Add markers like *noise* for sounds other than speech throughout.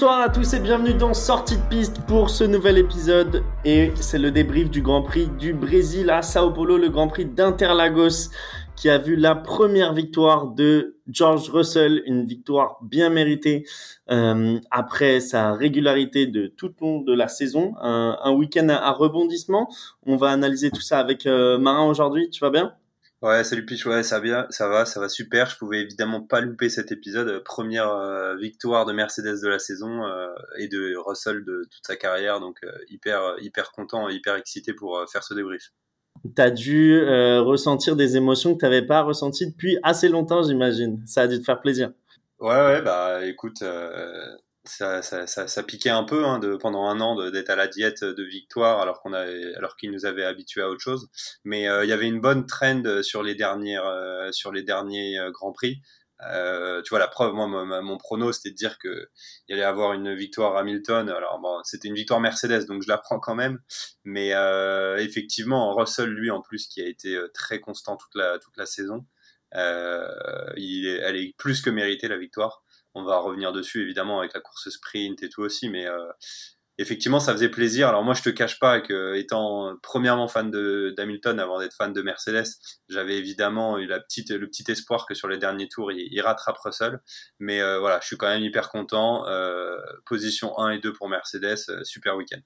bonsoir à tous et bienvenue dans Sortie de piste pour ce nouvel épisode. Et c'est le débrief du Grand Prix du Brésil à Sao Paulo, le Grand Prix d'Interlagos qui a vu la première victoire de George Russell, une victoire bien méritée euh, après sa régularité de tout le long de la saison, un, week-end à, rebondissement. On va analyser tout ça avec euh, Marin aujourd'hui. Tu vas bien? Ouais, salut Piche, ouais, ça va, ça va, ça va super. Je pouvais évidemment pas louper cet épisode. Première euh, victoire de Mercedes de la saison euh, et de Russell de toute sa carrière, donc euh, hyper, hyper content, hyper excité pour faire ce débrief. T'as dû ressentir des émotions que t'avais pas ressenties depuis assez longtemps, j'imagine. Ça a dû te faire plaisir. Ouais, ouais, bah écoute, ça, piquait un peu hein, de, pendant un an d'être à la diète de victoire alors qu'on avait alors qu'ils nous avaient habitués à autre chose. Mais euh, il y avait une bonne trend sur les dernières euh, sur les derniers euh, grands prix. tu vois la preuve, moi mon, prono c'était de dire que il allait avoir une victoire Hamilton. Alors bon, c'était une victoire Mercedes donc je la prends quand même. Mais effectivement Russell lui en plus qui a été très constant toute la toute la saison, il est, elle est plus que méritée la victoire on va revenir dessus évidemment avec la course sprint et tout aussi, mais euh, effectivement ça faisait plaisir. Alors moi je te cache pas que étant premièrement fan de d'Hamilton avant d'être fan de Mercedes, j'avais évidemment eu la petite le petit espoir que sur les derniers tours il, rattrape Russell, mais euh, voilà je suis quand même hyper content. Euh, position 1 et 2 pour Mercedes, super week-end.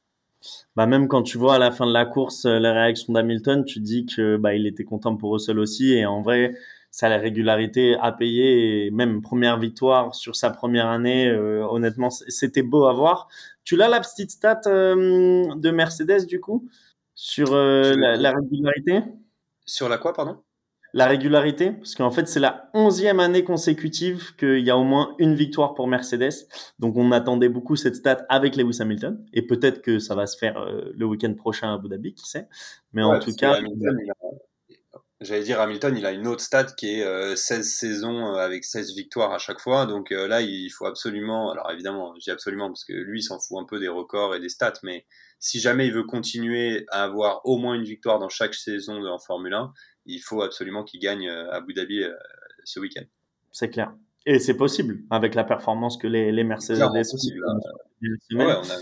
Bah même quand tu vois à la fin de la course la réaction d'Hamilton, tu dis que bah il était content pour Russell aussi et en vrai ça la régularité à payer et même première victoire sur sa première année. Euh, honnêtement, c'était beau à voir. Tu l'as la petite stat euh, de Mercedes du coup? Sur euh, la, régularité? Sur la quoi, pardon? La régularité, parce qu'en fait c'est la onzième année consécutive qu'il y a au moins une victoire pour Mercedes. Donc on attendait beaucoup cette stat avec Lewis Hamilton et peut-être que ça va se faire le week-end prochain à Abu Dhabi, qui sait. Mais en tout cas, J'allais dire Hamilton, il a une autre stat qui est 16 euh, saisons euh, avec 16 victoires à chaque fois. Donc euh, là, il faut absolument, alors évidemment, je dis absolument parce que lui, il s'en fout un peu des records et des stats, mais si jamais il veut continuer à avoir au moins une victoire dans chaque saison en Formule 1, il faut absolument qu'il gagne à Abu Dhabi ce week-end. C'est clair. Et c'est possible avec la performance que les, les Mercedes. Possible, ouais, on, a,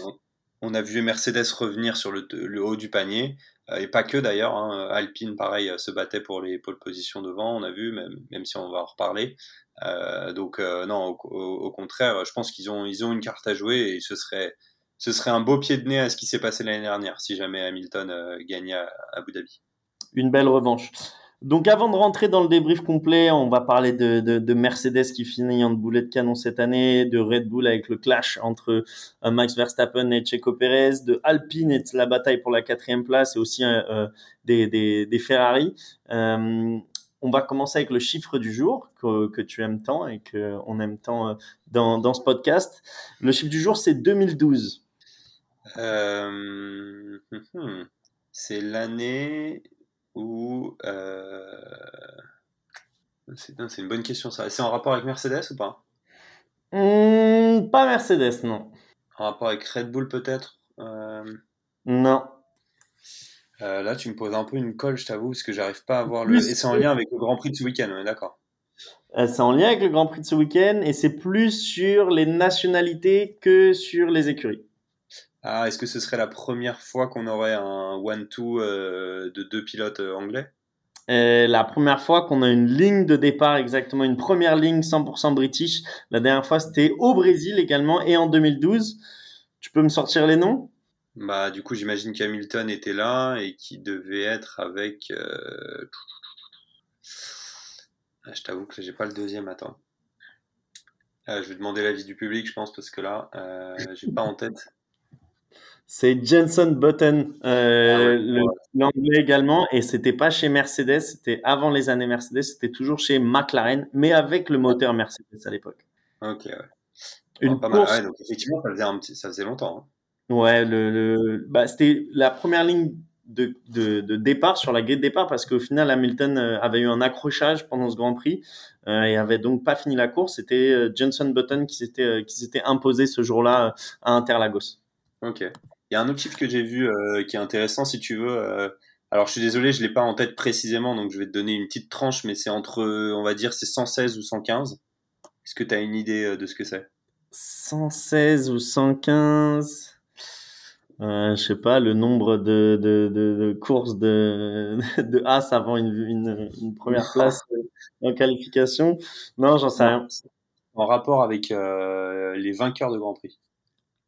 on, a, vu Mercedes revenir sur le, le haut du panier. Euh, et pas que d'ailleurs. Hein. Alpine, pareil, euh, se battait pour les pôles positions devant, on a vu, même, même si on va en reparler. Euh, donc non, au, contraire, je pense qu'ils ont, ils ont une carte à jouer et ce serait, ce serait un beau pied de nez à ce qui s'est passé l'année dernière si jamais Hamilton gagnait à Abu Dhabi. Une belle revanche. Donc avant de rentrer dans le débrief complet, on va parler de, de, de, Mercedes qui finit en boulet de canon cette année, de Red Bull avec le clash entre euh, Max Verstappen et Checo Pérez, de Alpine et la bataille pour la quatrième place et aussi euh, euh, des, des, Ferrari. on va commencer avec le chiffre du jour que, que tu aimes tant et que on aime tant dans, dans ce podcast. Le chiffre du jour, c'est 2012. c'est l'année ou euh... c'est une bonne question ça. C'est en rapport avec Mercedes ou pas? Hmm, Pas Mercedes, non. En rapport avec Red Bull peut-être? Euh... Non. Euh, là, tu me poses un peu une colle, je t'avoue, parce que j'arrive pas à voir le. Et c'est en lien avec le Grand Prix de ce week-end, on est d'accord? Euh, C'est en lien avec le Grand Prix de ce week-end et c'est plus sur les nationalités que sur les écuries. Ah, est-ce que ce serait la première fois qu'on aurait un one-two euh, de deux pilotes euh, anglais? La première fois qu'on a une ligne de départ, exactement, une première ligne 100% british. La dernière fois, c'était au Brésil également et en 2012. Tu peux me sortir les noms? Bah, du coup, j'imagine qu'Hamilton était là et qui devait être avec. Euh, ah, je t'avoue que j'ai pas le deuxième, attends. je vais demander l'avis du public, je pense, parce que là, j'ai pas en tête. C'est Jenson Button, euh, ah l'anglais également, et c'était pas chez Mercedes, c'était avant les années Mercedes, c'était toujours chez McLaren, mais avec le moteur Mercedes à l'époque. Ok, ouais. Une pas course... mal. donc effectivement, ça faisait, un petit... ça faisait longtemps. Hein. Ouais, le, le... Bah, c'était la première ligne de, de, de, départ sur la grille de départ parce qu'au final Hamilton euh, avait eu un accrochage pendant ce Grand Prix euh, et avait donc pas fini la course. C'était Jenson Button qui s'était qui s'était imposé ce jour-là à Interlagos. Ok. Il y a un autre chiffre que j'ai vu euh, qui est intéressant, si tu veux. Euh, alors, je suis désolé, je l'ai pas en tête précisément, donc je vais te donner une petite tranche, mais c'est entre, on va dire, c'est 116 ou 115. Est-ce que tu as une idée euh, de ce que c'est? 116 ou 115 euh, je sais pas, le nombre de, de, de, courses de, *laughs* de As avant une, une, une première place en qualification? Non, j'en sais rien. En rapport avec euh, les vainqueurs de Grand Prix.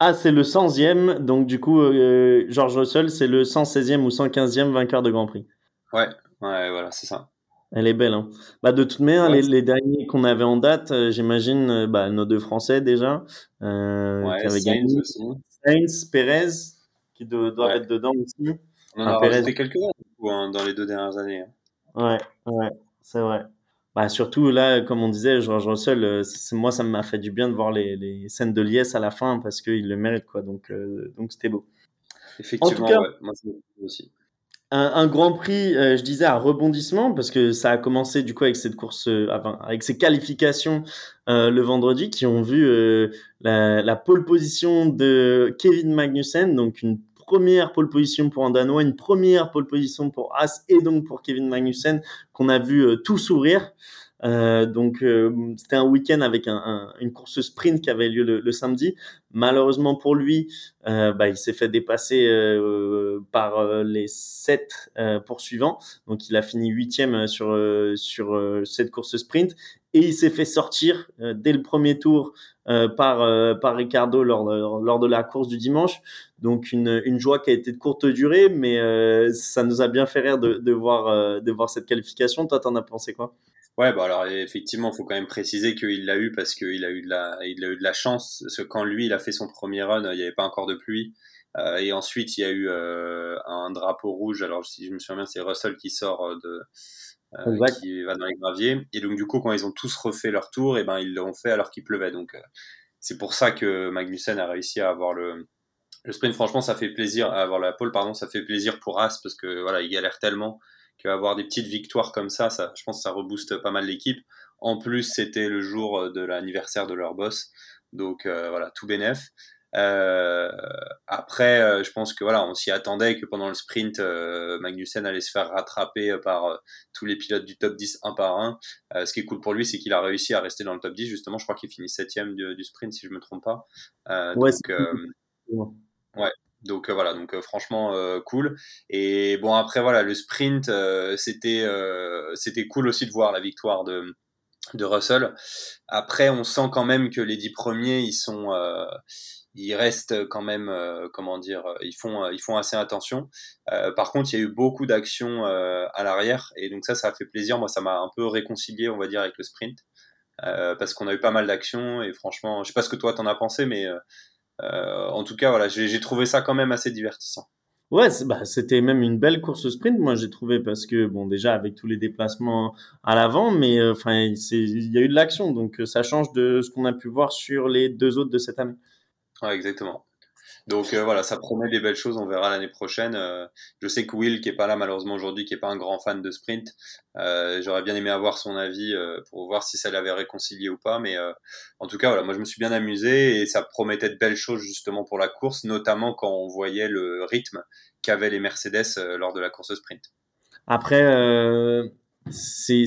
Ah, c'est le 100e, donc du coup, euh, George Russell, c'est le 116e ou 115e vainqueur de Grand Prix. Ouais, ouais, voilà, c'est ça. Elle est belle. Hein. Bah, de toute manière, les, les, derniers qu'on avait en date, euh, j'imagine, euh, bah, nos deux Français déjà, euh, ouais, gagné. Aussi. Sainz, Perez, qui doivent être dedans aussi. On en a rajouté quelques-uns hein, dans les deux dernières années. Hein. Ouais, ouais, c'est vrai. Bah, surtout là, comme on disait, George Russell, euh, moi, ça m'a fait du bien de voir les, les scènes de liesse à la fin parce qu'il le mérite, quoi. Donc, euh, donc c'était beau. Effectivement, en tout cas, ouais, moi, aussi un, Grand Prix, euh, je disais, à rebondissement, parce que ça a commencé du coup avec cette course, avec ces qualifications le vendredi, qui ont vu la, la, pole position de Kevin Magnussen, donc une première pole position pour un Danois, une première pole position pour As et donc pour Kevin Magnussen, qu'on a vu tout sourire. Euh, donc euh, c'était un week-end avec un, un, une course sprint qui avait lieu le, samedi. Malheureusement pour lui, euh, bah, il s'est fait dépasser euh, par les sept poursuivants. Donc il a fini huitième sur cette course sprint et il s'est fait sortir dès le premier tour par par Ricardo lors lors de la course du dimanche. Donc une, une joie qui a été de courte durée, mais ça nous a bien fait rire de, de voir de voir cette qualification. Toi, t'en as pensé quoi? Ouais, bah alors effectivement, il faut quand même préciser qu'il l'a eu parce qu'il a eu de la, il a eu de la chance. Parce que quand lui, il a fait son premier run, il n'y avait pas encore de pluie. Euh, et ensuite, il y a eu euh, un drapeau rouge. Alors, si je me souviens bien, c'est Russell qui sort euh, de, euh, qui va dans les graviers. Et donc, du coup, quand ils ont tous refait leur tour, et eh ben ils l'ont fait alors qu'il pleuvait. Donc, euh, c'est pour ça que Magnussen a réussi à avoir le, le sprint. Franchement, ça fait plaisir à avoir la pole. Pardon, ça fait plaisir pour As parce que voilà, il galère tellement avoir des petites victoires comme ça, ça, je pense que ça rebooste pas mal l'équipe. En plus, c'était le jour euh, de l'anniversaire de leur boss, donc euh, voilà, tout bénef. Euh, après, je pense que voilà, on s'y attendait que pendant le sprint, Magnussen allait se faire rattraper par tous les pilotes du top 10 un par un. ce qui est cool pour lui, c'est qu'il a réussi à rester dans le top 10. Justement, je crois qu'il finit septième du, du, sprint, si je me trompe pas. ouais, donc, ouais, donc euh, voilà, donc euh, franchement euh, cool. Et bon après voilà, le sprint c'était c'était cool aussi de voir la victoire de de Russell. Après on sent quand même que les dix premiers ils sont ils restent quand même comment dire ils font ils font assez attention. par contre il y a eu beaucoup d'actions à l'arrière et donc ça ça a fait plaisir. Moi ça m'a un peu réconcilié on va dire avec le sprint. parce qu'on a eu pas mal d'actions et franchement, je sais pas ce que toi t'en as pensé, mais euh, en tout cas, voilà, j'ai trouvé ça quand même assez divertissant. Ouais, bah, c'était même une belle course sprint, moi j'ai trouvé parce que bon déjà avec tous les déplacements à l'avant, mais euh, enfin il y a eu de l'action, donc euh, ça change de ce qu'on a pu voir sur les deux autres de cette année. Exactement. Donc euh, voilà, ça promet des belles choses, on verra l'année prochaine. Euh, je sais que Will, qui est pas là malheureusement aujourd'hui, qui est pas un grand fan de sprint, euh, j'aurais bien aimé avoir son avis pour voir si ça l'avait réconcilié ou pas. Mais en tout cas, voilà, moi je me suis bien amusé et ça promettait de belles choses justement pour la course, notamment quand on voyait le rythme qu'avaient les Mercedes lors de la course sprint. Après, c'est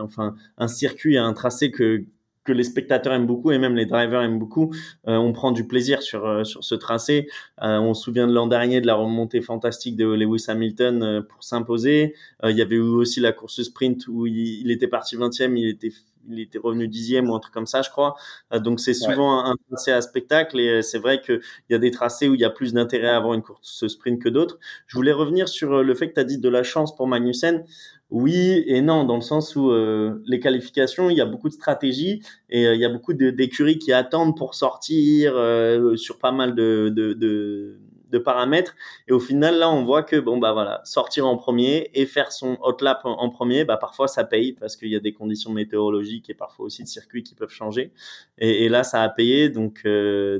enfin un circuit, un tracé que que les spectateurs aiment beaucoup et même les drivers aiment beaucoup. Euh, on prend du plaisir sur euh, sur ce tracé. Euh, on se souvient de l'an dernier de la remontée fantastique de Lewis Hamilton pour s'imposer. il y avait eu aussi la course sprint où il, était parti 20e, il était il était revenu dixième ou un truc comme ça, je crois. donc c'est souvent un, tracé à spectacle et c'est vrai qu'il y a des tracés où il y a plus d'intérêt à avoir une course sprint que d'autres. Je voulais revenir sur le fait que tu as dit de la chance pour Magnussen. Oui et non, dans le sens où euh, les qualifications, il y a beaucoup de stratégies et euh, il y a beaucoup d'écuries qui attendent pour sortir euh, sur pas mal de, de, de, de, paramètres. Et au final, là, on voit que bon bah voilà, sortir en premier et faire son hot lap en, premier, bah parfois ça paye parce qu'il y a des conditions météorologiques et parfois aussi de circuits qui peuvent changer. Et, et là, ça a payé, donc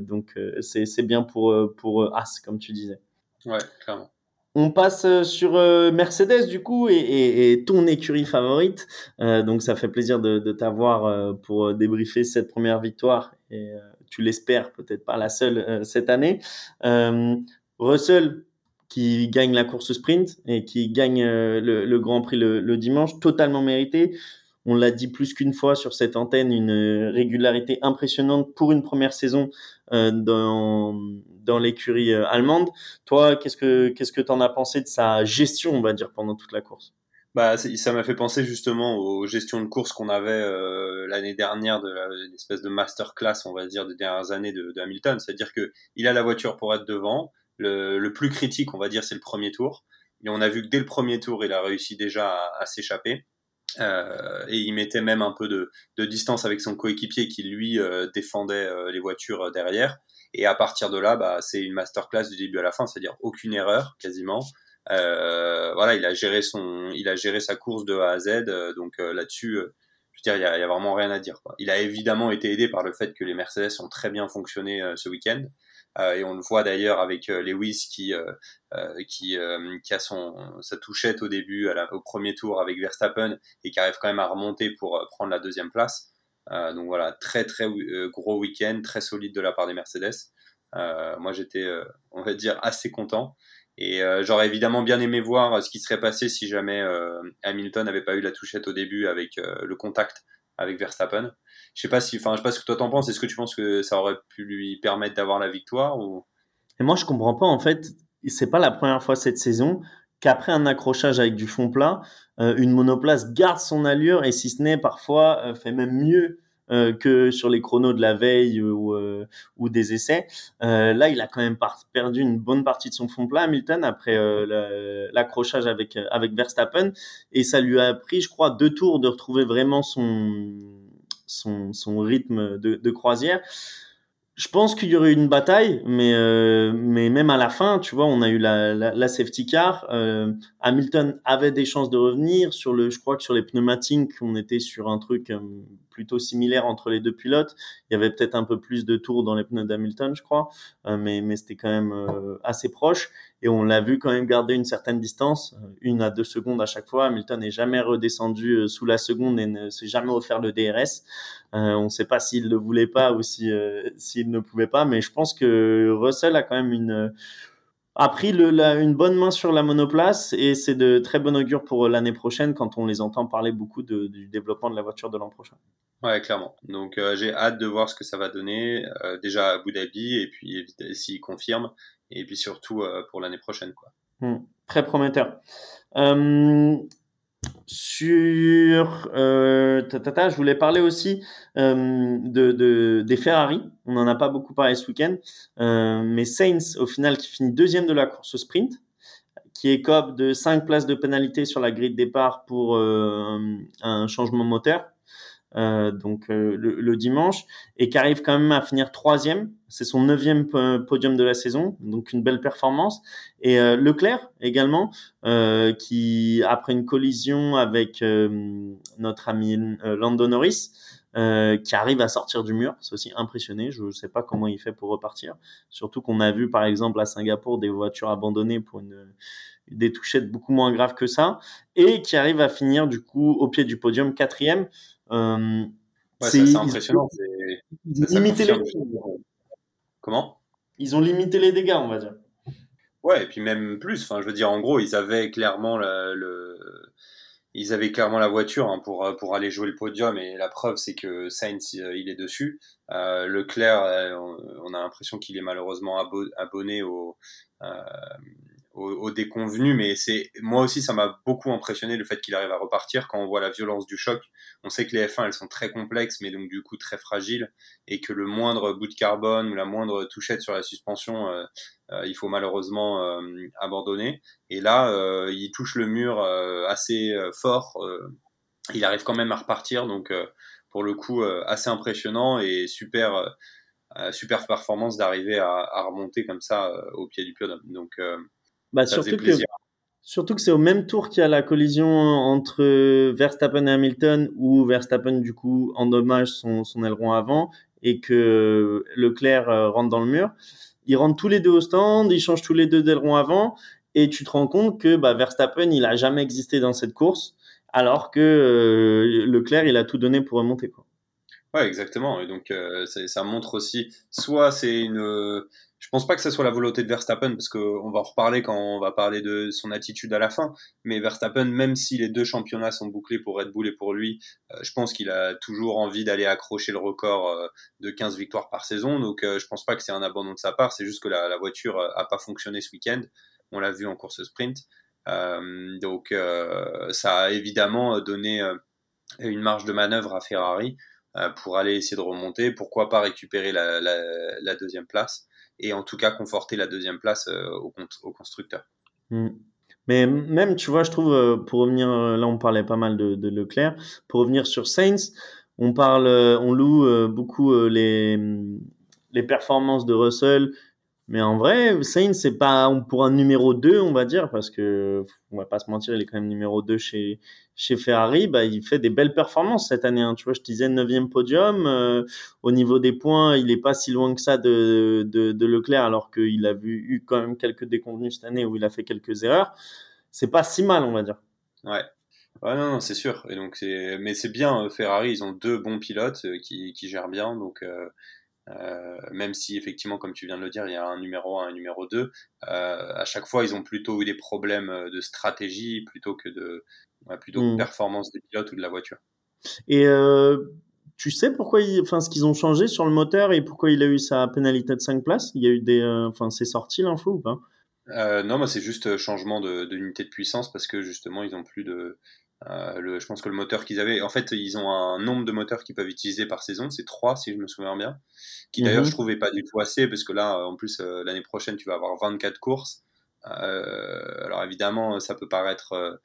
donc c'est bien pour pour As comme tu disais. Ouais, clairement. On passe euh, sur euh, Mercedes du coup et, ton écurie favorite. Euh, donc ça fait plaisir de, t'avoir pour débriefer cette première victoire et tu l'espères peut-être pas la seule cette année. Russell qui gagne la course sprint et qui gagne le, Grand Prix le, dimanche, totalement mérité. on l'a dit plus qu'une fois sur cette antenne, une régularité impressionnante pour une première saison euh, dans, dans l'écurie euh, allemande. Toi, qu'est-ce que qu'est-ce que t'en as pensé de sa gestion, on va dire, pendant toute la course? Bah, ça m'a fait penser justement aux gestions de course qu'on avait euh, l'année dernière de l'espèce de masterclass, on va dire, des dernières années de, de Hamilton. C'est-à-dire que il a la voiture pour être devant. Le, le plus critique, on va dire, c'est le premier tour. Et on a vu que dès le premier tour, il a réussi déjà à, à s'échapper. Euh, et il mettait même un peu de, de distance avec son coéquipier qui lui euh, défendait euh, les voitures derrière. Et à partir de là, bah, c'est une masterclass du début à la fin, c'est-à-dire aucune erreur quasiment. Euh, voilà, il a géré son, il a géré sa course de A à Z. donc là-dessus, je veux dire, il y a, vraiment rien à dire. Quoi. Il a évidemment été aidé par le fait que les Mercedes ont très bien fonctionné ce week-end. Euh, et on le voit d'ailleurs avec euh, Lewis qui euh, qui qui a son sa touchette au début au premier tour avec Verstappen et qui arrive quand même à remonter pour prendre la deuxième place. donc voilà, très très gros week-end, très solide de la part des Mercedes. moi j'étais, on va dire, assez content. Et j'aurais évidemment bien aimé voir ce qui serait passé si jamais Hamilton n'avait pas eu la touchette au début avec le contact avec Verstappen. Je sais pas si, enfin, je sais pas ce que toi t'en penses. Est-ce que tu penses que ça aurait pu lui permettre d'avoir la victoire ou? Et moi, je comprends pas. En fait, c'est pas la première fois cette saison qu'après un accrochage avec du fond plat, euh, une monoplace garde son allure et si ce n'est parfois euh, fait même mieux euh, que sur les chronos de la veille ou, ou des essais. Là, il a quand même perdu une bonne partie de son fond plat, Hamilton, après l'accrochage avec avec Verstappen, et ça lui a pris, je crois, deux tours de retrouver vraiment son son, son rythme de, croisière. Je pense qu'il y aurait eu une bataille, mais euh, mais même à la fin, tu vois, on a eu la, la, safety car. Euh, Hamilton avait des chances de revenir sur le. Je crois que sur les pneumatiques, on était sur un truc euh, plutôt similaire entre les deux pilotes. Il y avait peut-être un peu plus de tours dans les pneus d'Hamilton, je crois, mais mais c'était quand même assez proche. Et on l'a vu quand même garder une certaine distance, une à deux secondes à chaque fois. Hamilton n'est jamais redescendu sous la seconde et ne s'est jamais offert le DRS. on ne sait pas s'il le voulait pas ou si s'il ne pouvait pas, mais je pense que Russell a quand même une a pris une bonne main sur la monoplace et c'est de très bon augure pour l'année prochaine quand on les entend parler beaucoup du développement de la voiture de l'an prochain. Ouais, clairement. Donc euh, j'ai hâte de voir ce que ça va donner euh, déjà à Abu Dhabi et puis s'il confirme et puis surtout euh, pour l'année prochaine quoi. Mmh, très prometteur. Euh, sur euh, tata, je voulais parler aussi euh, de, de, des Ferrari. On n'en a pas beaucoup parlé ce week-end, euh, mais Sainz au final qui finit deuxième de la course sprint, qui cop de 5 places de pénalité sur la grille de départ pour euh, un changement moteur. Euh, donc euh, le, le, dimanche, et qui arrive quand même à finir troisième. C'est son neuvième podium de la saison, donc une belle performance. Et euh, Leclerc également, qui après une collision avec notre ami Lando Norris, qui arrive à sortir du mur, c'est aussi impressionné. Je ne sais pas comment il fait pour repartir. Surtout qu'on a vu par exemple à Singapour des voitures abandonnées pour une des touchettes beaucoup moins graves que ça, et qui arrive à finir du coup au pied du podium quatrième. Euh, c'est impressionnant. Ils, ont limité les... Comment? Ils ont limité les dégâts, on va dire. Ouais, et puis même plus. Enfin, je veux dire, en gros, ils avaient clairement le, ils avaient clairement la voiture hein, pour pour aller jouer le podium. Et la preuve, c'est que Sainz, il est dessus. Euh, Leclerc, euh, on a l'impression qu'il est malheureusement abonné au euh, au, déconvenu, mais c'est moi aussi ça m'a beaucoup impressionné le fait qu'il arrive à repartir quand on voit la violence du choc. On sait que les F1 elles sont très complexes, mais donc du coup très fragiles, et que le moindre bout de carbone ou la moindre touchette sur la suspension, euh, euh, il faut malheureusement euh, abandonner. Et là, il touche le mur assez fort. il arrive quand même à repartir, donc pour le coup assez impressionnant et super super performance d'arriver à, à, remonter comme ça au pied du podium. Donc bah, surtout, que, surtout que c'est au même tour qu'il y a la collision entre Verstappen et Hamilton, où Verstappen, du coup, endommage son, son aileron avant et que Leclerc euh, rentre dans le mur. Ils rentrent tous les deux au stand, ils changent tous les deux d'aileron avant, et tu te rends compte que bah, Verstappen, il a jamais existé dans cette course, alors que euh, Leclerc, il a tout donné pour remonter. Quoi. Ouais, exactement. Et donc, euh, ça montre aussi, soit c'est une. Je pense pas que ce soit la volonté de Verstappen, parce qu'on va en reparler quand on va parler de son attitude à la fin. Mais Verstappen, même si les deux championnats sont bouclés pour Red Bull et pour lui, euh, je pense qu'il a toujours envie d'aller accrocher le record euh, de 15 victoires par saison. Donc, je pense pas que c'est un abandon de sa part. C'est juste que la, voiture a pas fonctionné ce week-end. On l'a vu en course sprint. donc, ça a évidemment donné une marge de manœuvre à Ferrari. Euh, pour aller essayer de remonter. Pourquoi pas récupérer la, deuxième place? Et en tout cas conforter la deuxième place euh, au, constructeur. Hmm. Mais même, tu vois, je trouve, euh, pour revenir, là on parlait pas mal de, Leclerc, pour revenir sur Sainz, on parle, on loue beaucoup les performances de Russell, mais en vrai, Sainz, c'est pas pour un numéro 2, on va dire, parce que on va pas se mentir, il est quand même numéro 2 chez, chez Ferrari. Bah, il fait des belles performances cette année. Hein. Tu vois, je te disais 9 podium. Euh, au niveau des points, il est pas si loin que ça de, de, Leclerc, alors qu'il a vu, eu quand même quelques déconvenus cette année où il a fait quelques erreurs. C'est pas si mal, on va dire. Ouais. Ouais, non, non c'est sûr. Et donc, mais c'est bien, euh, Ferrari, ils ont deux bons pilotes euh, qui, qui gèrent bien. Donc, même si effectivement, comme tu viens de le dire, il y a un numéro 1 et un numéro 2, euh, à chaque fois, ils ont plutôt eu des problèmes de stratégie plutôt que de, plutôt hmm. performance des pilotes ou de la voiture. Et euh, tu sais pourquoi, ils, enfin, ce qu'ils ont changé sur le moteur et pourquoi il a eu sa pénalité de 5 places? Il y a eu des, enfin, c'est sorti l'info ou pas? Non, mais c'est juste changement d'unité de, de puissance parce que justement, ils ont plus de, euh, le, je pense que le moteur qu'ils avaient, en fait, ils ont un nombre de moteurs qu'ils peuvent utiliser par saison, c'est trois si je me souviens bien, qui d'ailleurs mhm. je trouvais pas du tout assez parce que là, en plus euh, l'année prochaine, tu vas avoir 24 courses. Euh, alors évidemment, ça peut paraître euh,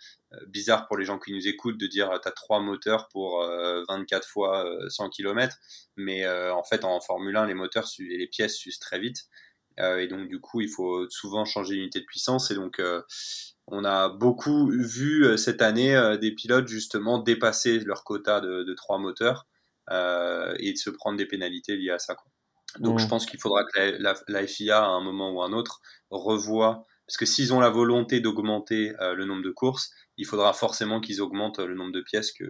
bizarre pour les gens qui nous écoutent de dire tu as trois moteurs pour 24 fois 100 km, mais en fait en Formule 1, les moteurs et les pièces s'usent très vite. Et donc du coup, il faut souvent changer l'unité de puissance et donc on a beaucoup vu euh, cette année euh, des pilotes justement dépasser leur quota de, trois moteurs euh, et de se prendre des pénalités liées à ça. Donc je pense qu'il faudra que la, FIA à un moment ou un autre revoie, parce que s'ils ont la volonté d'augmenter le nombre de courses, il faudra forcément qu'ils augmentent le nombre de pièces que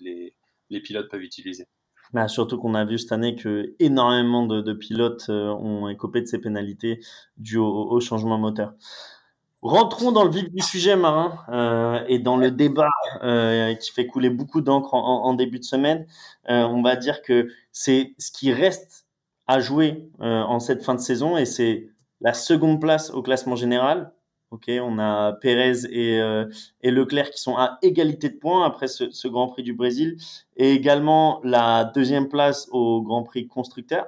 les, pilotes peuvent utiliser. Bah, surtout qu'on a vu cette année que énormément de, pilotes ont écopé de ces pénalités dues au changement moteur. Rentrons dans le vif du sujet, Marin, euh, et dans le débat euh, qui fait couler beaucoup d'encre en, en, début de semaine. Euh, on va dire que c'est ce qui reste à jouer euh, en cette fin de saison, et c'est la seconde place au classement général. Ok, on a Pérez et, euh, et Leclerc qui sont à égalité de points après ce, ce, Grand Prix du Brésil, et également la deuxième place au Grand Prix constructeur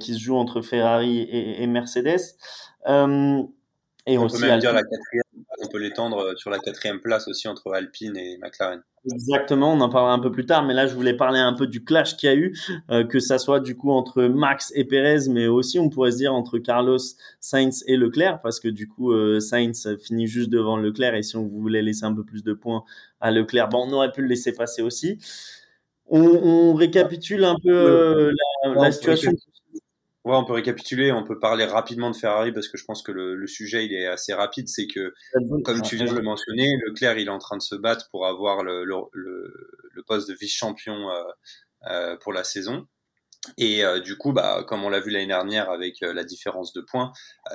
qui se joue entre Ferrari et, et Mercedes. Euh, et on peut même dire la quatrième, on peut l'étendre euh, sur la quatrième place aussi entre Alpine et McLaren. Exactement, on en parlera un peu plus tard, mais là je voulais parler un peu du clash qu'il y a eu, euh, que ça soit du coup entre Max et Perez, mais aussi on pourrait se dire entre Carlos, Sainz et Leclerc, parce que du coup euh, Sainz finit juste devant Leclerc, et si on voulait laisser un peu plus de points à Leclerc, bon, on aurait pu le laisser passer aussi. On, on récapitule un peu euh, la, la situation. Ouais, on peut récapituler, on peut parler rapidement de Ferrari parce que je pense que le, le sujet il est assez rapide. C'est que, comme tu viens de le mentionner, Leclerc il est en train de se battre pour avoir le, le, le poste de vice-champion euh, euh, pour la saison. Et euh, du coup, bah, comme on l'a vu l'année dernière avec la différence de points,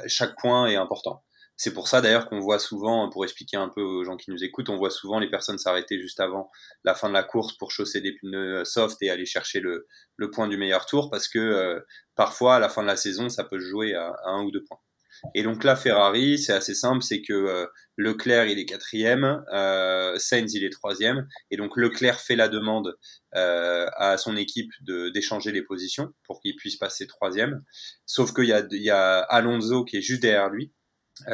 chaque point est important. C'est pour ça d'ailleurs qu'on voit souvent, pour expliquer un peu aux gens qui nous écoutent, on voit souvent les personnes s'arrêter juste avant la fin de la course pour chausser des pneus soft et aller chercher le, le point du meilleur tour parce que euh, parfois à la fin de la saison ça peut jouer à, un ou deux points. Et donc là Ferrari c'est assez simple, c'est que euh, Leclerc il est quatrième, euh, Sainz il est troisième et donc Leclerc fait la demande euh, à son équipe d'échanger les positions pour qu'il puisse passer troisième. Sauf qu'il y a, il y a Alonso qui est juste derrière lui euh,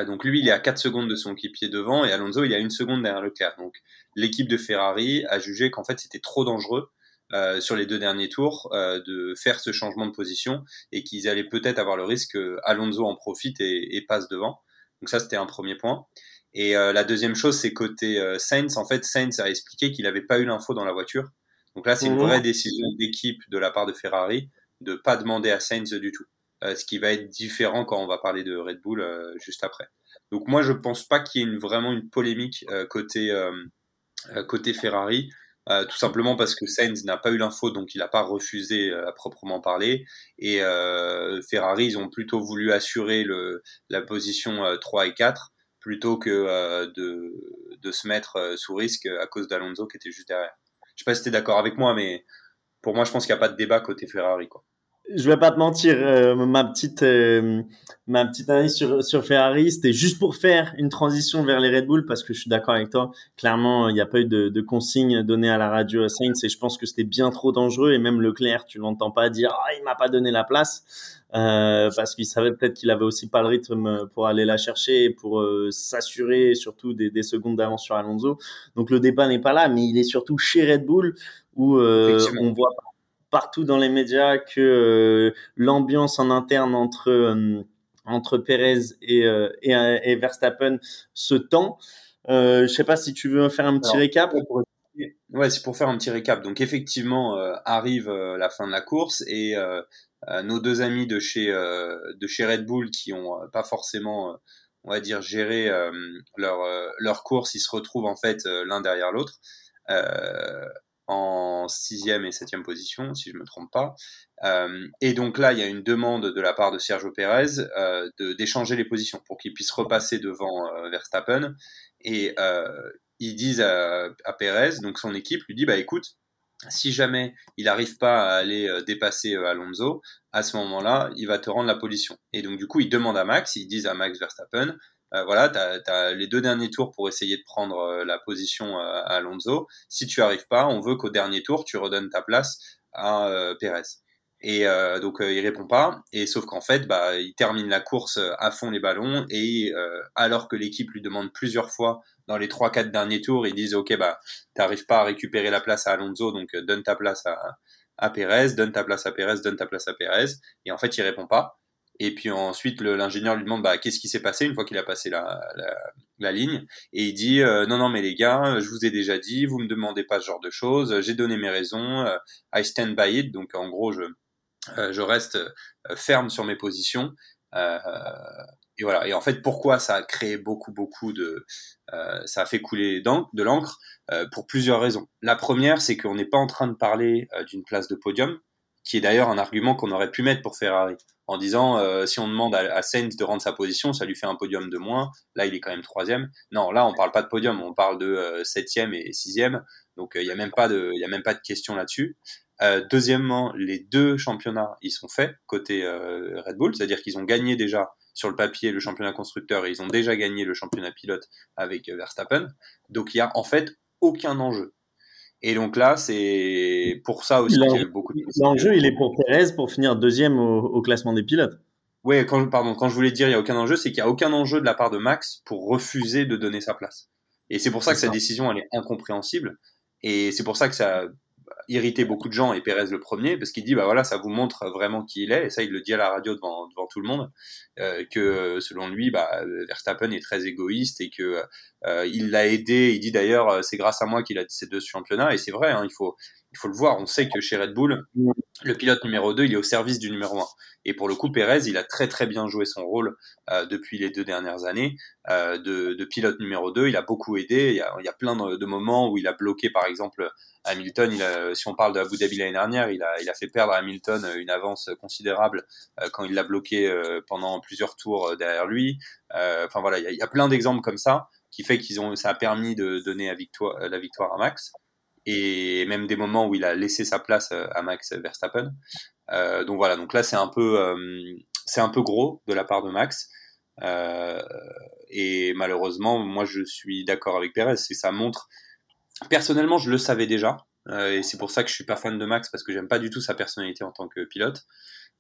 donc lui, il est à 4 secondes de son équipier devant et Alonso, il est à une seconde derrière Leclerc. Donc l'équipe de Ferrari a jugé qu'en fait c'était trop dangereux euh, sur les deux derniers tours euh, de faire ce changement de position et qu'ils allaient peut-être avoir le risque que Alonso en profite et, et passe devant. Donc ça, c'était un premier point. Et euh, la deuxième chose, c'est côté euh, Sainz. En fait, Sainz a expliqué qu'il n'avait pas eu l'info dans la voiture. Donc là, c'est une mmh. vraie décision d'équipe de la part de Ferrari de pas demander à Sainz du tout. Euh, ce qui va être différent quand on va parler de Red Bull euh, juste après. Donc moi je pense pas qu'il y ait une, vraiment une polémique euh, côté côté Ferrari. euh, tout simplement parce que Sainz n'a pas eu l'info, donc il n'a pas refusé à proprement parler. Et Ferrari, ils ont plutôt voulu assurer le, la position 3 et 4 plutôt que de, de, se mettre sous risque à cause d'Alonso qui était juste derrière. Je sais pas si tu es d'accord avec moi, mais pour moi, je pense qu'il n'y a pas de débat côté Ferrari. Quoi je vais pas te mentir, euh, ma petite euh, ma petite analyse sur sur Ferrari, c'était juste pour faire une transition vers les Red Bull parce que je suis d'accord avec toi. Clairement, il n'y a pas eu de, de consigne donnée à la radio à Sainz et je pense que c'était bien trop dangereux et même Leclerc, tu l'entends pas dire ah il m'a pas donné la place euh, parce qu'il savait peut-être qu'il avait aussi pas le rythme pour aller la chercher et pour euh, s'assurer surtout des, des secondes d'avance sur Alonso. Donc le débat n'est pas là, mais il est surtout chez Red Bull où on voit partout dans les médias que euh, l'ambiance en interne entre euh, entre Perez et, euh, et, et, Verstappen se tend. Euh, je sais pas si tu veux faire un petit récap. Ouais, c'est pour faire un petit récap. Donc effectivement, arrive la fin de la course et nos deux amis de chez de chez Red Bull qui ont pas forcément, on va dire, géré leur leur course, ils se retrouvent en fait l'un derrière l'autre en sixième et septième position, si je me trompe pas. Euh, et donc là, il y a une demande de la part de Sergio Pérez euh, d'échanger les positions pour qu'il puisse repasser devant euh, Verstappen. Et ils disent à, à Pérez, donc son équipe lui dit, bah écoute, si jamais il n'arrive pas à aller dépasser Alonso, à ce moment-là, il va te rendre la position. Et donc du coup, ils demandent à Max, ils disent à Max Verstappen, euh, voilà, tu les deux derniers tours pour essayer de prendre euh, la position euh, à Alonso. Si tu arrives pas, on veut qu'au dernier tour, tu redonnes ta place à Pérez. Et donc il répond pas. Et sauf qu'en fait, bah, il termine la course à fond les ballons. Et alors que l'équipe lui demande plusieurs fois dans les trois quatre derniers tours, ils disent ok bah t'arrives pas à récupérer la place à Alonso, donc donne ta place à, à Pérez, donne ta place à Pérez, donne ta place à Pérez. Et en fait il répond pas. Et puis ensuite, l'ingénieur lui demande bah, qu'est-ce qui s'est passé une fois qu'il a passé la, la, la, ligne? Et il dit euh, non, non, mais les gars, je vous ai déjà dit, vous me demandez pas ce genre de choses, j'ai donné mes raisons, euh, I stand by it. Donc en gros, je, euh, je reste ferme sur mes positions. et voilà. Et en fait, pourquoi ça a créé beaucoup, beaucoup de. ça a fait couler de l'encre? Pour plusieurs raisons. La première, c'est qu'on n'est pas en train de parler d'une place de podium, qui est d'ailleurs un argument qu'on aurait pu mettre pour Ferrari en disant euh, si on demande à, à, Sainz de rendre sa position, ça lui fait un podium de moins. Là, il est quand même troisième. Non, là, on parle pas de podium, on parle de euh, septième et sixième. Donc, il euh, n'y a même pas de, il a même pas de question là-dessus. deuxièmement, les deux championnats, ils sont faits côté Red Bull, c'est-à-dire qu'ils ont gagné déjà sur le papier le championnat constructeur et ils ont déjà gagné le championnat pilote avec Verstappen. Donc, il y a en fait aucun enjeu. Et donc là, c'est pour ça aussi qu'il y a beaucoup de L'enjeu, il est pour Perez pour finir deuxième au, classement des pilotes. Oui, quand, pardon, quand je voulais dire il n'y a aucun enjeu, c'est qu'il n'y a aucun enjeu de la part de Max pour refuser de donner sa place. Et c'est pour ça que sa décision, elle est incompréhensible. Et c'est pour ça que ça, irrité beaucoup de gens et Pérez le premier parce qu'il dit bah voilà ça vous montre vraiment qui il est et ça il le dit à la radio devant devant tout le monde euh, que selon lui bah Verstappen est très égoïste et que euh, il l'a aidé. Il dit d'ailleurs c'est grâce à moi qu'il a ces deux championnats et c'est vrai hein, il faut il faut le voir. On sait que chez Red Bull le pilote numéro 2 il est au service du numéro 1 et pour le coup Pérez il a très très bien joué son rôle euh, depuis les deux dernières années euh, de, pilote numéro 2 il a beaucoup aidé. Il y a, plein de, moments où il a bloqué par exemple Hamilton, si on parle de Abu Dhabi l'année dernière, il a, il a fait perdre à Hamilton une avance considérable euh, quand il l'a bloqué euh, pendant plusieurs tours euh, derrière lui. Enfin voilà, il y a, plein d'exemples comme ça qui fait qu'ils ont, ça a permis de donner la victoire, à Max et même des moments où il a laissé sa place à Max Verstappen. Euh, donc voilà, donc là c'est un peu, euh, c'est un peu gros de la part de Max. Euh, et malheureusement, moi je suis d'accord avec Perez, c'est ça montre Personnellement, je le savais déjà. Euh, et c'est pour ça que je suis pas fan de Max parce que j'aime pas du tout sa personnalité en tant que pilote.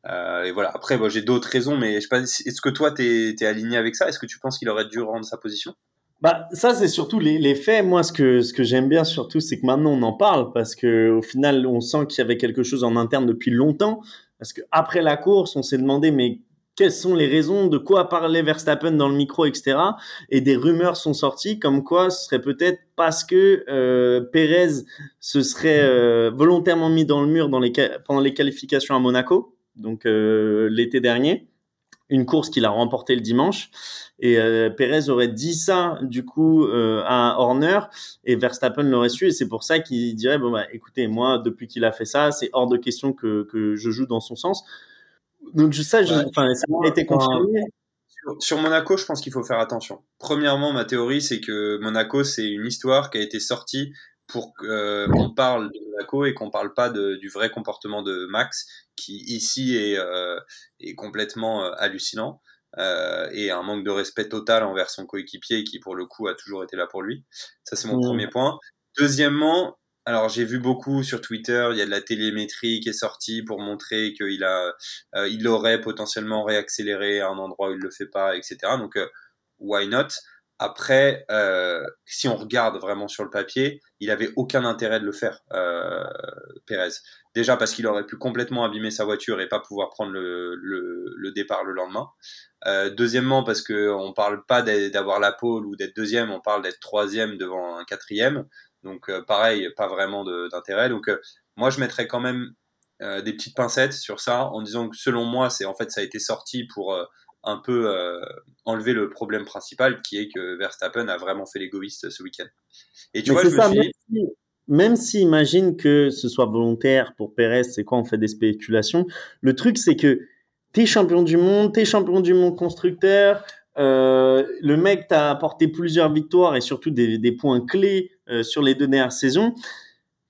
Euh, et voilà. Après, j'ai d'autres raisons, mais. Est-ce que toi, t'es es aligné avec ça? Est-ce que tu penses qu'il aurait dû rendre sa position? Bah, ça, c'est surtout les, les, faits. Moi, ce que, ce que j'aime bien surtout, c'est que maintenant on en parle parce que au final, on sent qu'il y avait quelque chose en interne depuis longtemps. Parce que après la course, on s'est demandé, mais quelles sont les raisons, de quoi parlait Verstappen dans le micro, etc. Et des rumeurs sont sorties comme quoi ce serait peut-être parce que euh, Pérez se serait euh, volontairement mis dans le mur dans les, pendant les qualifications à Monaco, donc euh, l'été dernier. une course qu'il a remportée le dimanche. Et euh, Perez aurait dit ça du coup euh, à Horner et Verstappen l'aurait su. Et c'est pour ça qu'il dirait bon bah écoutez moi depuis qu'il a fait ça c'est hors de question que, que je joue dans son sens. Donc ça, je, enfin, ça a été confirmé. Sur Monaco, je pense qu'il faut faire attention. Premièrement, ma théorie, c'est que Monaco, c'est une histoire qui a été sortie pour euh, qu'on parle de Monaco et qu'on parle pas de, du vrai comportement de Max, qui ici est, euh, est complètement euh, hallucinant et un manque de respect total envers son coéquipier qui, pour le coup, a toujours été là pour lui. Ça, c'est mon mmh. premier point. Deuxièmement, alors j'ai vu beaucoup sur Twitter, il y a de la télémétrie qui est sortie pour montrer qu'il a, euh, il aurait potentiellement réaccéléré à un endroit où il le fait pas, etc. Donc euh, why not? Après, euh, si on regarde vraiment sur le papier, il avait aucun intérêt de le faire, euh, Pérez. Déjà parce qu'il aurait pu complètement abîmer sa voiture et pas pouvoir prendre le, le, le départ le lendemain. Euh, deuxièmement parce que on parle pas d'avoir la pole ou d'être deuxième, on parle d'être troisième devant un quatrième. Donc euh, pareil, pas vraiment d'intérêt. Donc euh, moi je mettrais quand même euh, des petites pincettes sur ça en disant que selon moi c'est en fait ça a été sorti pour un peu enlever le problème principal qui est que Verstappen a vraiment fait l'égoïste ce week-end. Et tu vois, je me suis même si imagine que ce soit volontaire pour Perez, c'est quoi, on fait des spéculations. Le truc, c'est que t'es champion du monde, t'es champion du monde constructeur, euh, le mec t'a apporté plusieurs victoires et surtout des, des points clés sur les deux dernières saisons.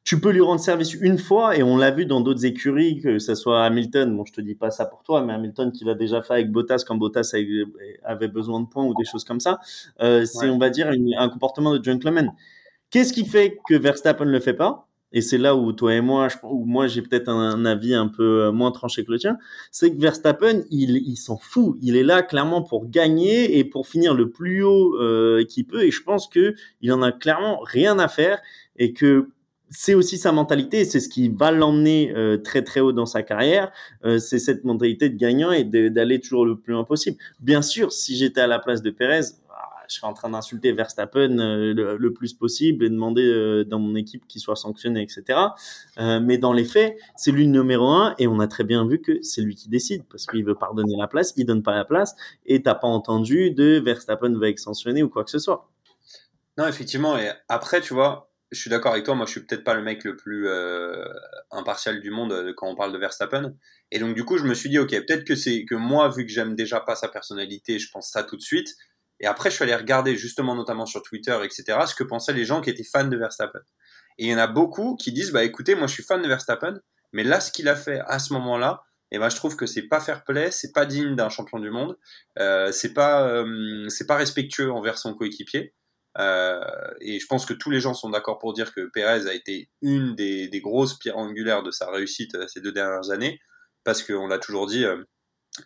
Tu peux lui rendre service une fois et on l'a vu dans d'autres écuries, que ce soit Hamilton. Bon, je te dis pas ça pour toi, mais Hamilton qui l'a déjà fait avec Bottas quand Bottas avait besoin de points ou des choses comme ça. Euh, c'est, on va dire, un comportement de gentleman. Qu'est-ce qui fait que Verstappen ne le fait pas? Et c'est là où toi et moi, où moi j'ai peut-être un, avis un peu euh, moins tranché que le tien, c'est que Verstappen, il, il s'en fout. Il est là clairement pour gagner et pour finir le plus haut euh, qu'il peut. Et je pense que il en a clairement rien à faire et que c'est aussi sa mentalité, c'est ce qui va l'emmener euh, très très haut dans sa carrière. Euh, c'est cette mentalité de gagnant et d'aller toujours le plus loin possible. Bien sûr, si j'étais à la place de Pérez, je serais en train d'insulter Verstappen euh, le, plus possible et demander euh, dans mon équipe qu'il soit sanctionné, etc. Euh, mais dans les faits, c'est lui le numéro un et on a très bien vu que c'est lui qui décide parce qu'il veut pardonner la place, il donne pas la place et t'as pas entendu de Verstappen va être sanctionné ou quoi que ce soit. Non, effectivement. Et après, tu vois, je suis d'accord avec toi. Moi, je suis peut-être pas le mec le plus impartial du monde quand on parle de Verstappen. Et donc, du coup, je me suis dit, ok, peut-être que c'est que moi, vu que j'aime déjà pas sa personnalité, je pense ça tout de suite. Et après, je suis allé regarder justement, notamment sur Twitter, etc., ce que pensaient les gens qui étaient fans de Verstappen. Et il y en a beaucoup qui disent, bah écoutez, moi je suis fan de Verstappen, mais là, ce qu'il a fait à ce moment-là, eh ben, je trouve que c'est pas fair play, c'est pas digne d'un champion du monde, euh, c'est pas, euh, c'est pas respectueux envers son coéquipier. Euh, et je pense que tous les gens sont d'accord pour dire que Perez a été une des, des grosses pierres angulaires de sa réussite euh, ces deux dernières années, parce qu'on l'a toujours dit, euh,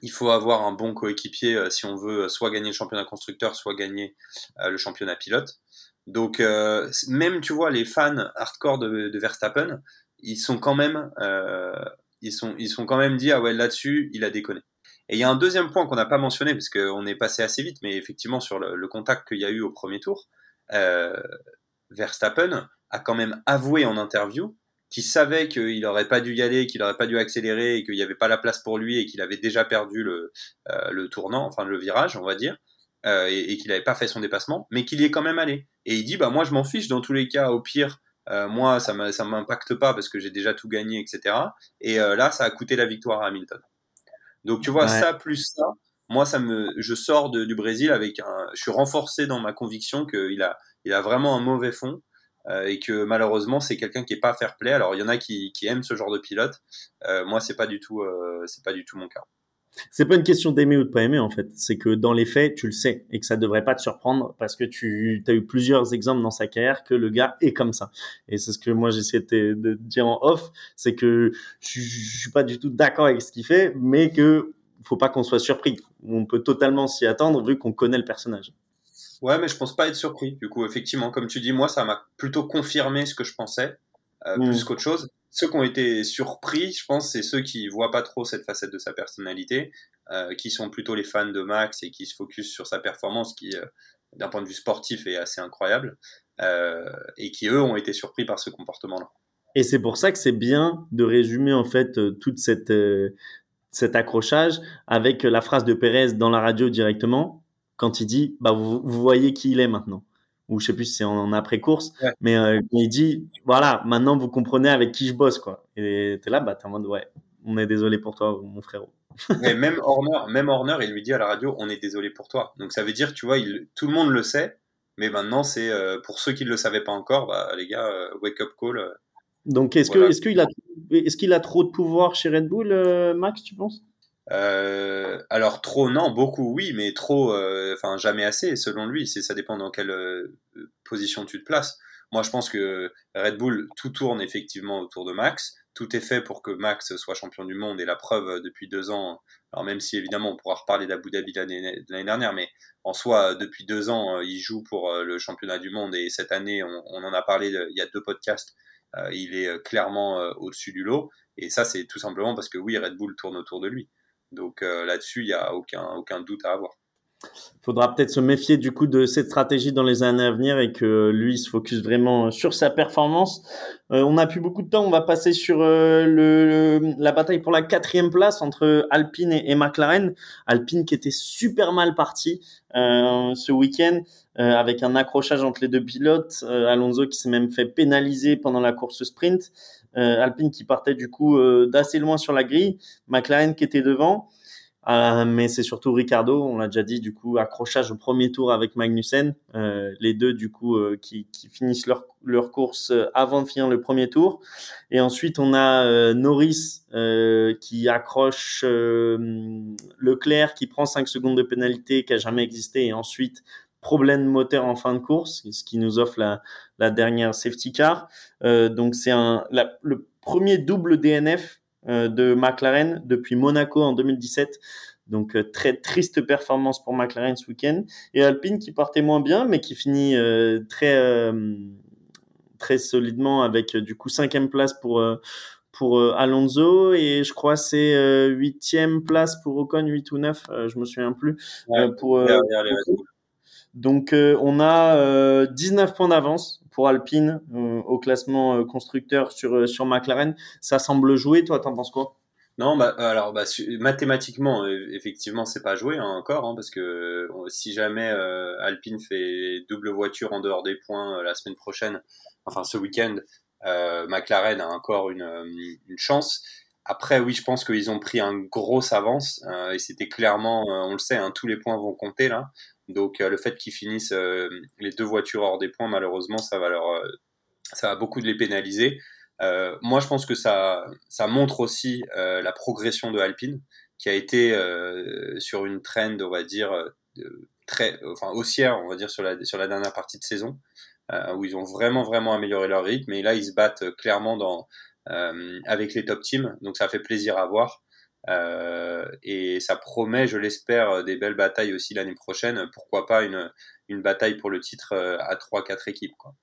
il faut avoir un bon coéquipier euh, si on veut euh, soit gagner le championnat constructeur, soit gagner euh, le championnat pilote. Donc même tu vois les fans hardcore de, Verstappen, ils sont quand même ils sont ils sont quand même dit ah ouais là-dessus il a déconné. Et il y a un deuxième point qu'on n'a pas mentionné parce qu'on est passé assez vite, mais effectivement sur le, le contact qu'il y a eu au premier tour, Verstappen a quand même avoué en interview qui savait qu'il n'aurait pas dû y aller, qu'il n'aurait pas dû accélérer et qu'il n'y avait pas la place pour lui et qu'il avait déjà perdu le, euh, le tournant, enfin le virage, on va dire, euh, et, qu'il n'avait pas fait son dépassement, mais qu'il y est quand même allé. Et il dit, bah moi je m'en fiche dans tous les cas, au pire, euh, moi ça ne m'impacte pas parce que j'ai déjà tout gagné, etc. Et là, ça a coûté la victoire à Hamilton. Donc tu vois, ça plus ça, moi ça me, je sors de, du Brésil avec un, je suis renforcé dans ma conviction qu'il a, il a vraiment un mauvais fond euh, et que malheureusement c'est quelqu'un qui est pas fair play. Alors il y en a qui, qui aiment ce genre de pilote. Euh, moi c'est pas du tout euh, c'est pas du tout mon cas. C'est pas une question d'aimer ou de pas aimer en fait, c'est que dans les faits, tu le sais et que ça devrait pas te surprendre parce que tu as eu plusieurs exemples dans sa carrière que le gars est comme ça. Et c'est ce que moi j'essaie de, de dire en off, c'est que je, je suis pas du tout d'accord avec ce qu'il fait, mais que faut pas qu'on soit surpris. On peut totalement s'y attendre vu qu'on connaît le personnage. Ouais, mais je pense pas être surpris. Du coup, effectivement, comme tu dis, moi, ça m'a plutôt confirmé ce que je pensais, euh, mm. plus qu'autre chose. Ceux qui ont été surpris, je pense, c'est ceux qui voient pas trop cette facette de sa personnalité, euh, qui sont plutôt les fans de Max et qui se focus sur sa performance, qui, euh, d'un point de vue sportif, est assez incroyable, euh, et qui eux ont été surpris par ce comportement-là. Et c'est pour ça que c'est bien de résumer en fait toute cette cet accrochage avec la phrase de Pérez dans la radio directement quand il dit bah vous, voyez qui il est maintenant. Ou je sais plus si c'est en après course mais euh, il dit voilà maintenant vous comprenez avec qui je bosse quoi. Et t'es là bah t'es en mode ouais on est désolé pour toi mon frérot. *laughs* Mais même Horner même Horner il lui dit à la radio on est désolé pour toi. Donc ça veut dire tu vois il, tout le monde le sait mais maintenant c'est euh, pour ceux qui ne le savaient pas encore bah les gars euh, wake up call donc, est-ce que est-ce qu'il a est-ce qu'il a trop de pouvoir chez Red Bull, Max, tu penses? Euh, alors trop non, beaucoup oui, mais trop, euh, enfin jamais assez selon lui. C'est ça dépend dans quelle position tu te places. Moi je pense que Red Bull tout tourne effectivement autour de Max. Tout est fait pour que Max soit champion du monde et la preuve depuis deux ans. Alors même si évidemment on pourra reparler d'Abu Dhabi l'année dernière, mais en soi depuis deux ans il joue pour le championnat du monde et cette année on, on en a parlé il y a deux podcasts euh, il est euh, clairement euh, au-dessus du lot. Et ça, c'est tout simplement parce que oui, Red Bull tourne autour de lui. Donc là-dessus, il n'y a aucun, aucun doute à avoir faudra peut-être se méfier du coup de cette stratégie dans les années à venir et que lui se focus vraiment sur sa performance. Euh, on n'a plus beaucoup de temps, on va passer sur euh, le, la bataille pour la quatrième place entre Alpine et, McLaren. Alpine qui était super mal parti euh, ce week-end avec un accrochage entre les deux pilotes. Alonso qui s'est même fait pénaliser pendant la course sprint. Alpine qui partait du coup d'assez loin sur la grille. McLaren qui était devant. Euh, mais c'est surtout Ricardo, on l'a déjà dit, du coup, accrochage au premier tour avec Magnussen. Euh, les deux, du coup, euh, qui, qui, finissent leur, leur course euh, avant de finir le premier tour. Et ensuite, on a Norris qui accroche Leclerc, qui prend 5 secondes de pénalité, qui a jamais existé. Et ensuite, problème moteur en fin de course, ce qui nous offre la, la dernière safety car. donc, c'est un, le premier double DNF euh, de McLaren depuis Monaco en 2017. Donc euh, très triste performance pour McLaren ce week-end. Et Alpine qui partait moins bien, mais qui finit euh, très très solidement avec du coup cinquième place pour pour Alonso et je crois c'est huitième place pour Ocon, 8 ou 9, je me souviens plus. pour, donc on a 19 points d'avance pour Alpine euh, au classement euh, constructeur sur, euh, McLaren. Ça semble jouer, toi, t'en penses quoi? Non, bah, alors bah, mathématiquement, effectivement, c'est pas joué hein, encore, hein, parce que si jamais Alpine fait double voiture en dehors des points la semaine prochaine, enfin ce week-end, McLaren a encore une, une, chance. Après, oui, je pense qu'ils ont pris un gros avance et c'était clairement, on le sait, hein, tous les points vont compter là. Donc euh, le fait qu'ils finissent euh, les deux voitures hors des points, malheureusement, ça va leur, euh, ça va beaucoup les pénaliser. moi, je pense que ça, ça montre aussi la progression de Alpine, qui a été sur une trend, on va dire, très, enfin haussière, on va dire sur la sur la dernière partie de saison, où ils ont vraiment vraiment amélioré leur rythme. Et là, ils se battent clairement dans avec les top teams, donc ça fait plaisir à voir. Euh, et ça promet, je l'espère, des belles batailles aussi l'année prochaine. Pourquoi pas une, une bataille pour le titre euh, à 3-4 équipes. Quoi.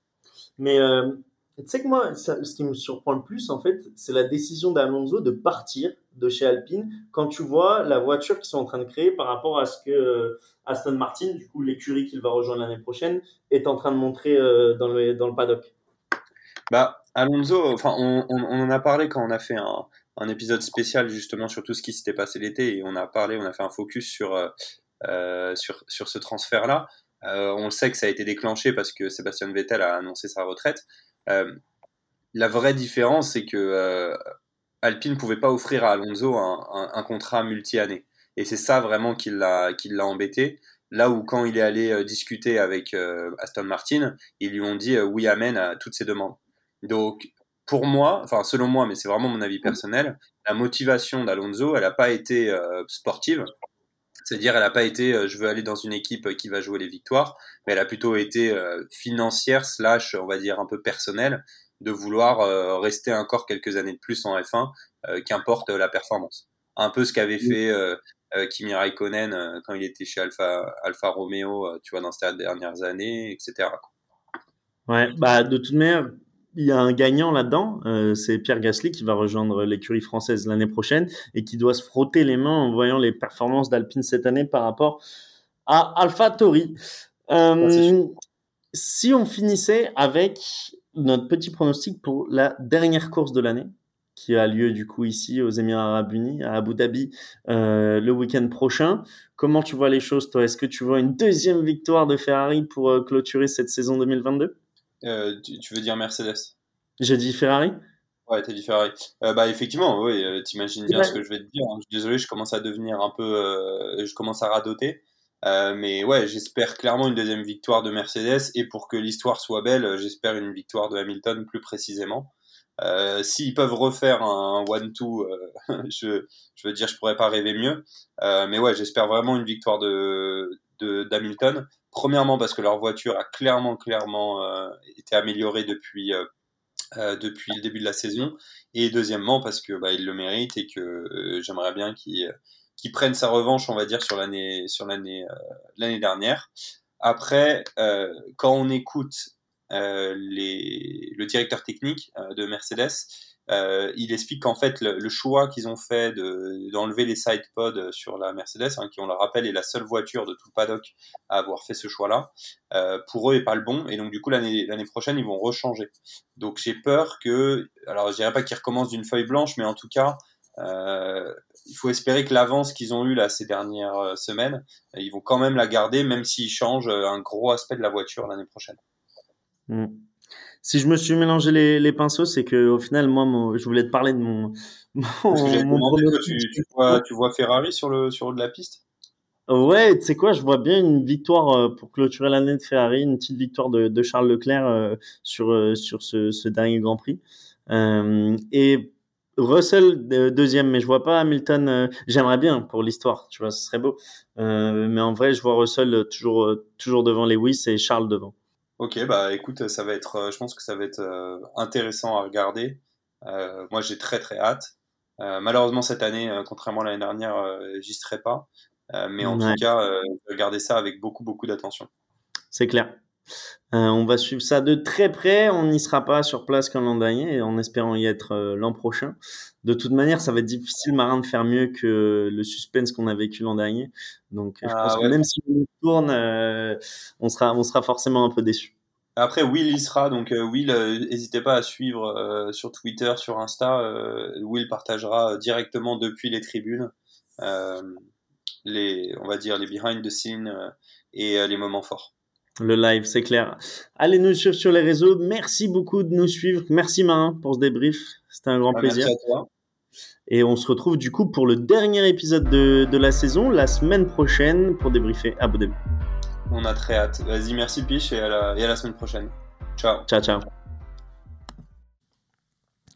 Mais euh, tu sais que moi, ce qui me surprend le plus, en fait, c'est la décision d'Alonso de partir de chez Alpine quand tu vois la voiture qu'ils sont en train de créer par rapport à ce que Aston Martin, du coup l'écurie qu'il va rejoindre l'année prochaine, est en train de montrer dans, le, dans le paddock. Bah, Alonso, enfin, on, on, on, en a parlé quand on a fait un, un épisode spécial justement sur tout ce qui s'était passé l'été et on a parlé, on a fait un focus sur, euh, euh, sur, ce transfert-là. Euh, on sait que ça a été déclenché parce que Sébastien Vettel a annoncé sa retraite. la vraie différence, c'est que Alpine ne pouvait pas offrir à Alonso un, contrat multi-année. Et c'est ça vraiment qui l'a, qui l'a embêté. Là où quand il est allé discuter avec Aston Martin, ils lui ont dit oui, amen à toutes ses demandes. Donc pour moi, enfin selon moi, mais c'est vraiment mon avis personnel, la motivation d'Alonso, elle n'a pas été euh, sportive. C'est-à-dire, elle n'a pas été euh, je veux aller dans une équipe qui va jouer les victoires, mais elle a plutôt été euh, financière, slash, on va dire, un peu personnelle, de vouloir rester encore quelques années de plus en F1, qu'importe la performance. Un peu ce qu'avait fait Kimi Raikkonen quand il était chez Alfa, Alfa Romeo, tu vois, dans ces dernières années, etc. Ouais, bah de toute manière, il y a un gagnant là-dedans, euh, c'est Pierre Gasly qui va rejoindre l'écurie française l'année prochaine et qui doit se frotter les mains en voyant les performances d'Alpine cette année par rapport à Alpha Tori. Euh, si on finissait avec notre petit pronostic pour la dernière course de l'année, qui a lieu du coup ici aux Émirats Arabes Unis, à Abu Dhabi, euh, le week-end prochain. Comment tu vois les choses, toi? Est-ce que tu vois une deuxième victoire de Ferrari pour euh, clôturer cette saison 2022 euh, tu, veux dire Mercedes? J'ai dit Ferrari? Ouais, t'as dit Ferrari. bah effectivement, oui, t'imagines bien ce que je vais te dire. Hein. Désolé, je commence à devenir un peu, je commence à radoter. mais ouais, j'espère clairement une deuxième victoire de Mercedes et pour que l'histoire soit belle, j'espère une victoire de Hamilton plus précisément. Euh, S'ils peuvent refaire un one-two, euh, *laughs* je, je veux dire, je pourrais pas rêver mieux. Euh, mais ouais, j'espère vraiment une victoire de d'Hamilton. Premièrement parce que leur voiture a clairement, clairement euh, été améliorée depuis euh, depuis le début de la saison. Et deuxièmement parce que bah, il le mérite et que j'aimerais bien qu'il qu prenne sa revanche, on va dire, sur l'année sur dernière. Après, quand on écoute euh, les, le directeur technique euh, de Mercedes, euh, il explique qu'en fait le, le choix qu'ils ont fait d'enlever les side pods sur la Mercedes, hein, qui on le rappelle est la seule voiture de tout le paddock à avoir fait ce choix-là, euh, pour eux est pas le bon, et donc du coup l'année prochaine ils vont rechanger. Donc j'ai peur que, alors je dirais pas qu'ils recommencent d'une feuille blanche, mais en tout cas euh, il faut espérer que l'avance qu'ils ont eue là ces dernières semaines, ils vont quand même la garder, même s'ils changent un gros aspect de la voiture l'année prochaine. Mm. Si je me suis mélangé les, les pinceaux, c'est que au final, moi, je voulais te parler de mon. mon, tu, tu, vois, tu vois Ferrari sur le sur de la piste? Ouais, tu sais quoi, je vois bien une victoire euh, pour clôturer l'année de Ferrari, une petite victoire de, de Charles Leclerc euh, sur euh, sur ce, ce, dernier Grand Prix. et Russell deuxième, mais je vois pas Hamilton. J'aimerais bien pour l'histoire, tu vois, ce serait beau. mais en vrai, je vois Russell toujours toujours devant Lewis et Charles devant. Ok, bah écoute, ça va être, euh, je pense que ça va être euh, intéressant à regarder. Euh, moi, j'ai très très hâte. malheureusement, cette année, contrairement à l'année dernière, j'y serai pas. mais en tout cas, regarder ça avec beaucoup beaucoup d'attention. C'est clair. on va suivre ça de très près. On n'y sera pas sur place comme l'an dernier, en espérant y être l'an prochain. De toute manière, ça va être difficile, Marin, de faire mieux que le suspense qu'on a vécu l'an dernier. Donc, je ah pense que même si on tourne, on sera, on sera forcément un peu déçu. Après, Will y sera, donc euh, Will, euh, n'hésitez pas à suivre euh, sur Twitter, sur Insta. Will partagera directement depuis les tribunes les, on va dire, les behind the scenes et les moments forts. Le live, c'est clair. Allez nous suivre sur les réseaux. Merci beaucoup de nous suivre. Merci Marin pour ce débrief. C'était un grand bah, plaisir. Merci à toi. Et on se retrouve du coup pour le dernier épisode de, de la saison la semaine prochaine pour débriefer Abu Dhabi. On a très hâte. Vas-y, merci Piche et à la, et à la semaine prochaine. Ciao. Ciao, ciao.